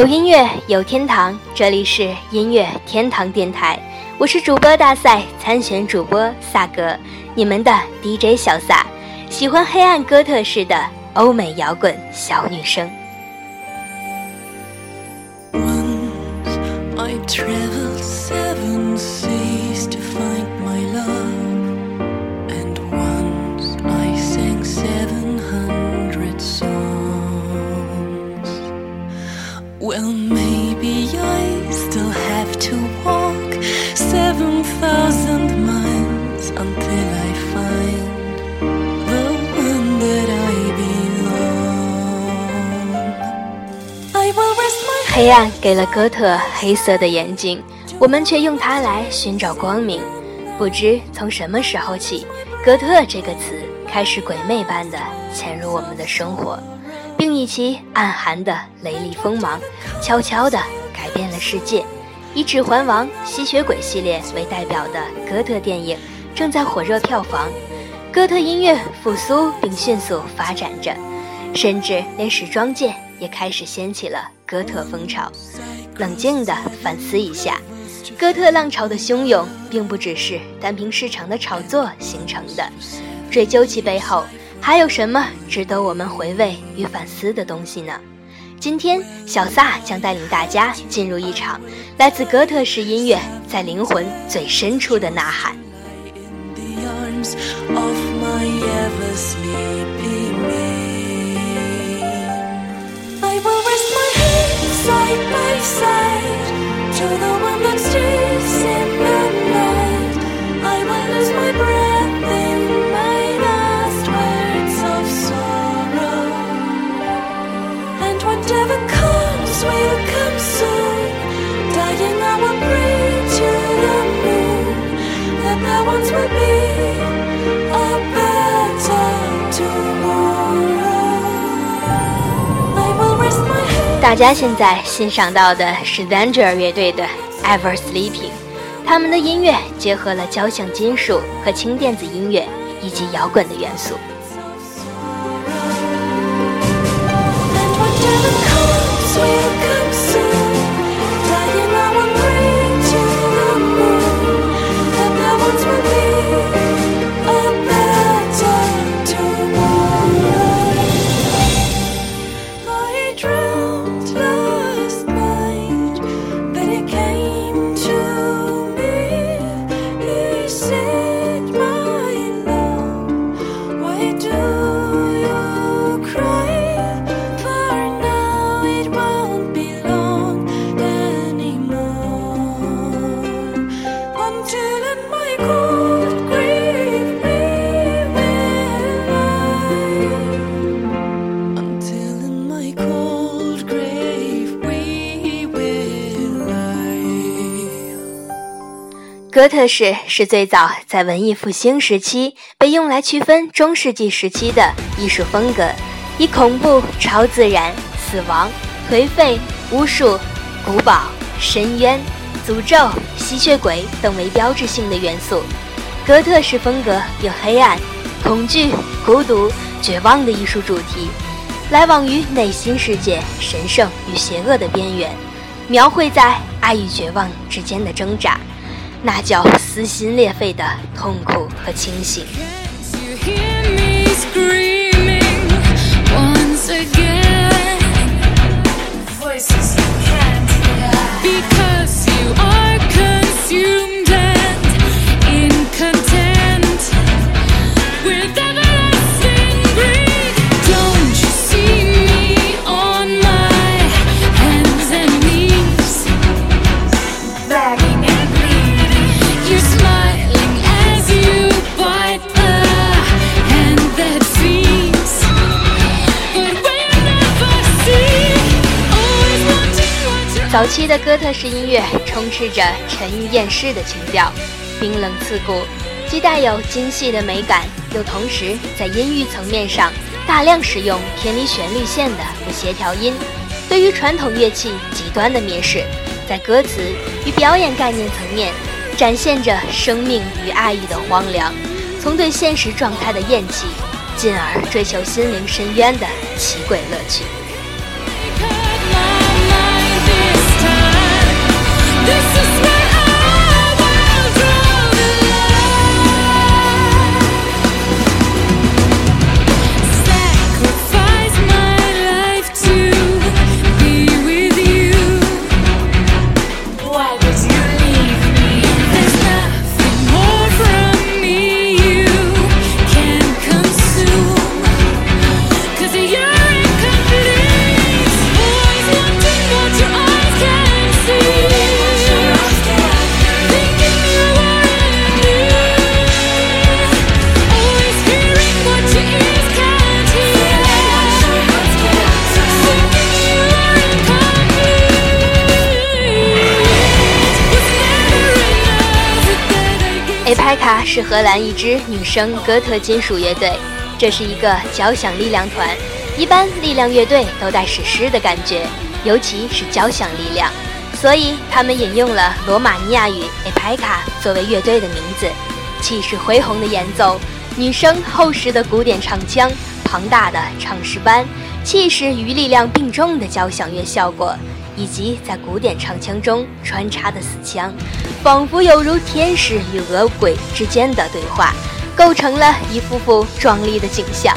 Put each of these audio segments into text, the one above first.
有音乐有天堂，这里是音乐天堂电台，我是主播大赛参选主播萨格，你们的 DJ 小萨，喜欢黑暗哥特式的欧美摇滚小女生。黑暗给了哥特黑色的眼睛，我们却用它来寻找光明。不知从什么时候起，哥特这个词开始鬼魅般的潜入我们的生活，并以其暗含的雷厉锋芒，悄悄地改变了世界。以《指环王》《吸血鬼》系列为代表的哥特电影正在火热票房，哥特音乐复苏并迅速发展着，甚至连时装界也开始掀起了。哥特风潮，冷静地反思一下，哥特浪潮的汹涌，并不只是单凭市场的炒作形成的。追究其背后，还有什么值得我们回味与反思的东西呢？今天，小萨将带领大家进入一场来自哥特式音乐在灵魂最深处的呐喊。Side by side to the one that stays in the night. I will lose my breath in my last words of sorrow. And whatever comes will come soon. Dying, I will pray to the moon that there once will be 大家现在欣赏到的是 Danger 乐队的 Ever Sleeping，他们的音乐结合了交响金属和轻电子音乐以及摇滚的元素。哥特式是最早在文艺复兴时期被用来区分中世纪时期的艺术风格，以恐怖、超自然、死亡、颓废、巫术、古堡、深渊、诅咒、吸血鬼等为标志性的元素。哥特式风格有黑暗、恐惧、孤独、绝望的艺术主题，来往于内心世界神圣与邪恶的边缘，描绘在爱与绝望之间的挣扎。那叫撕心裂肺的痛苦和清醒。期的哥特式音乐充斥着沉郁厌世的情调，冰冷刺骨，既带有精细的美感，又同时在音域层面上大量使用偏离旋律线的不协调音，对于传统乐器极端的蔑视，在歌词与表演概念层面展现着生命与爱意的荒凉，从对现实状态的厌弃，进而追求心灵深渊的奇诡乐趣。是荷兰一支女生哥特金属乐队，这是一个交响力量团。一般力量乐队都带史诗的感觉，尤其是交响力量，所以他们引用了罗马尼亚语 “epica” 作为乐队的名字。气势恢宏的演奏，女生厚实的古典唱腔，庞大的唱诗班，气势与力量并重的交响乐效果。以及在古典唱腔中穿插的死腔，仿佛有如天使与恶鬼之间的对话，构成了一幅幅壮丽的景象。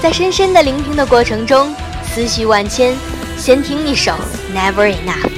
在深深的聆听的过程中，思绪万千。先听一首《Never Enough》。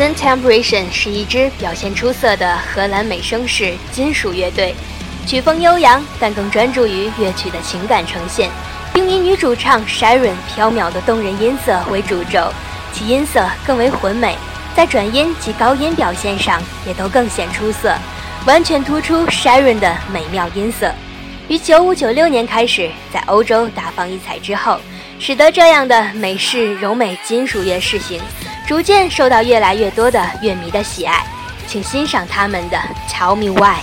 Within Temptation 是一支表现出色的荷兰美声式金属乐队，曲风悠扬，但更专注于乐曲的情感呈现，并以女主唱 Sharon 飘渺的动人音色为主轴，其音色更为浑美，在转音及高音表现上也都更显出色，完全突出 Sharon 的美妙音色。于九五九六年开始在欧洲大放异彩之后，使得这样的美式柔美金属乐试行。逐渐受到越来越多的乐迷的喜爱，请欣赏他们的《Tell Me Why》。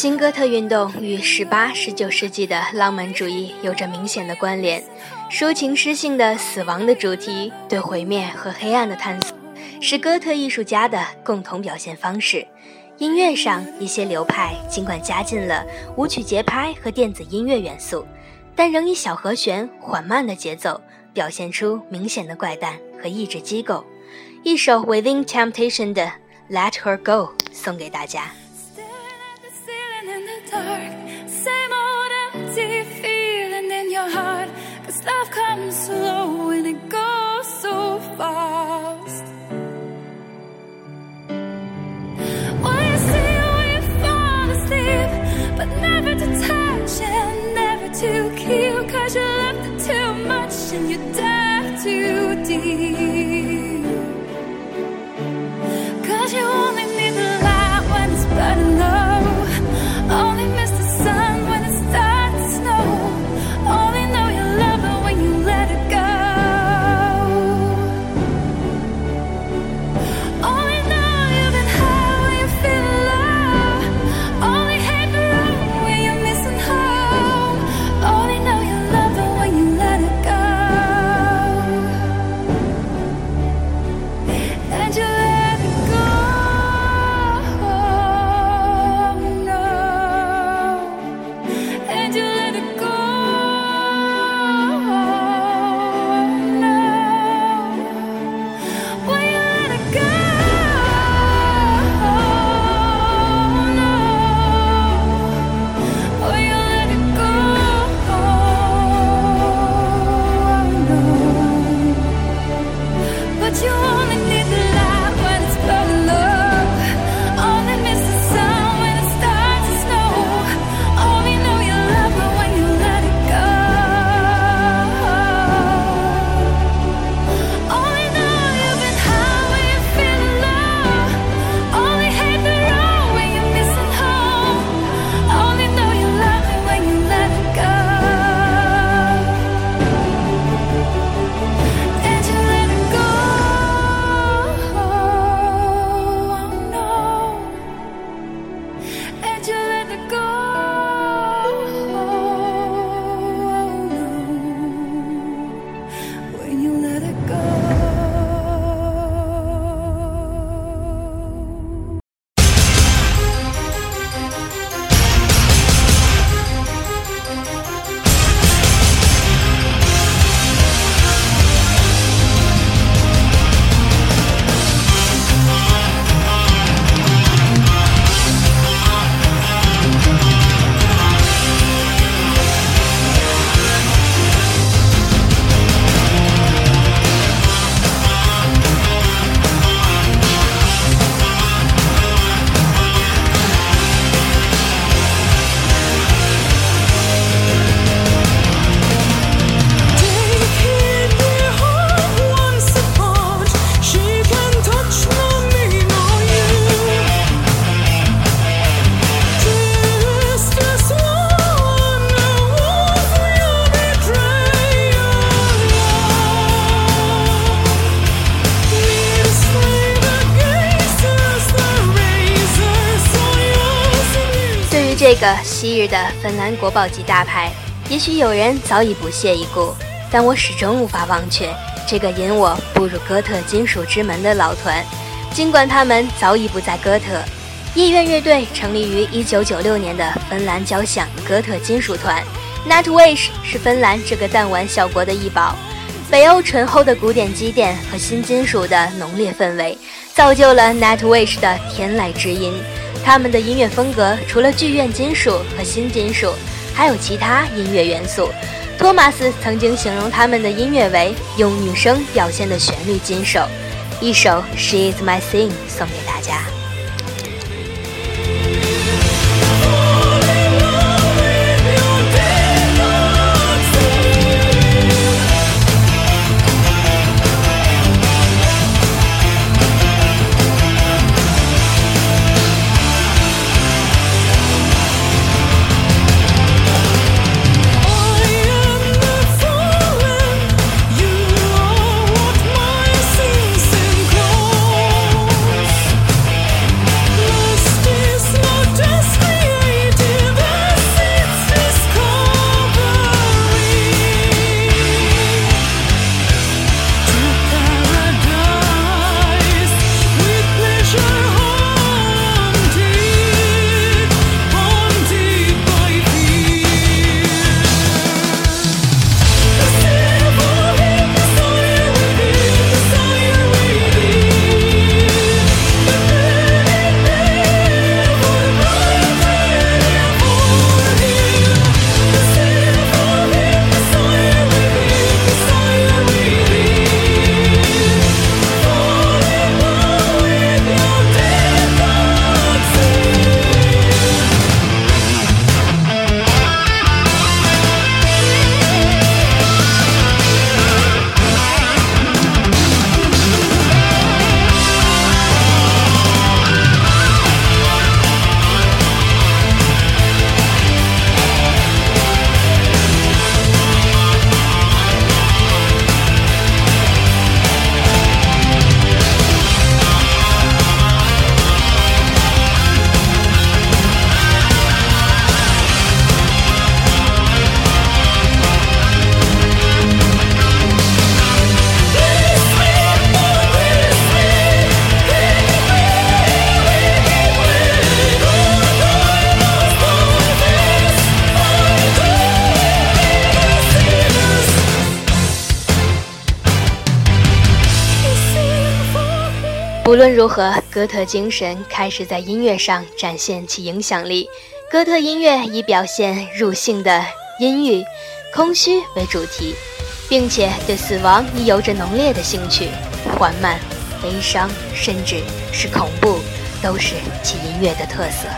新哥特运动与十八、十九世纪的浪漫主义有着明显的关联，抒情诗性的死亡的主题，对毁灭和黑暗的探索，是哥特艺术家的共同表现方式。音乐上，一些流派尽管加进了舞曲节拍和电子音乐元素，但仍以小和弦、缓慢的节奏表现出明显的怪诞和意志机构。一首 Within Temptation 的《Let Her Go》送给大家。Love comes slow and it goes so fast. You see, we fall asleep, but never to touch and never to keep. Cause you loved too much and you dive too 个昔日的芬兰国宝级大牌，也许有人早已不屑一顾，但我始终无法忘却这个引我步入哥特金属之门的老团。尽管他们早已不在哥特，夜愿乐队成立于1996年的芬兰交响哥特金属团，Nightwish 是芬兰这个弹丸小国的异宝。北欧醇厚的古典积淀和新金属的浓烈氛围，造就了 Nightwish 的天籁之音。他们的音乐风格除了剧院金属和新金属，还有其他音乐元素。托马斯曾经形容他们的音乐为用女声表现的旋律金手。一首《She Is My Thing》送给大家。如何，哥特精神开始在音乐上展现其影响力。哥特音乐以表现入性的阴郁、空虚为主题，并且对死亡亦有着浓烈的兴趣。缓慢、悲伤，甚至是恐怖，都是其音乐的特色。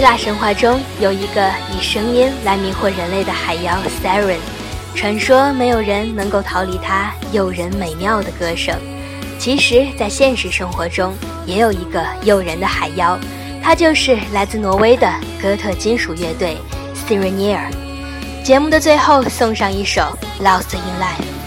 希腊神话中有一个以声音来迷惑人类的海妖 Siren，传说没有人能够逃离他诱人美妙的歌声。其实，在现实生活中也有一个诱人的海妖，他就是来自挪威的哥特金属乐队 s i r e n e r 节目的最后送上一首 Lost in Life。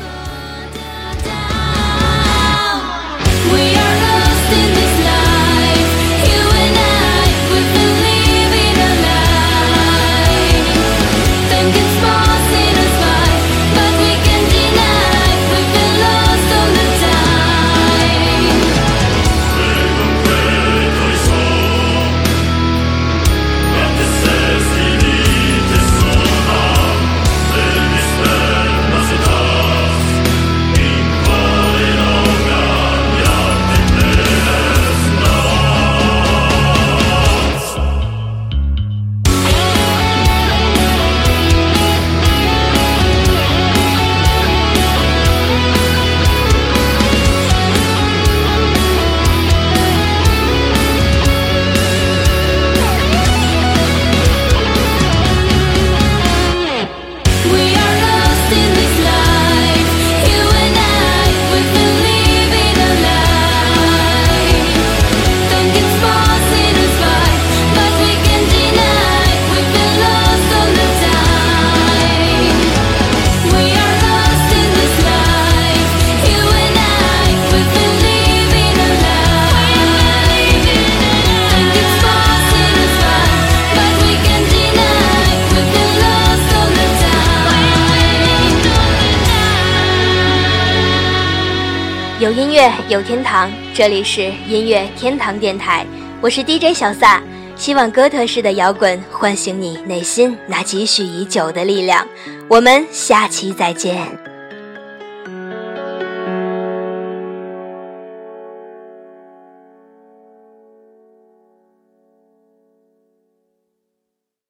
音乐有天堂，这里是音乐天堂电台，我是 DJ 小撒。希望哥特式的摇滚唤醒你内心那积蓄已久的力量。我们下期再见。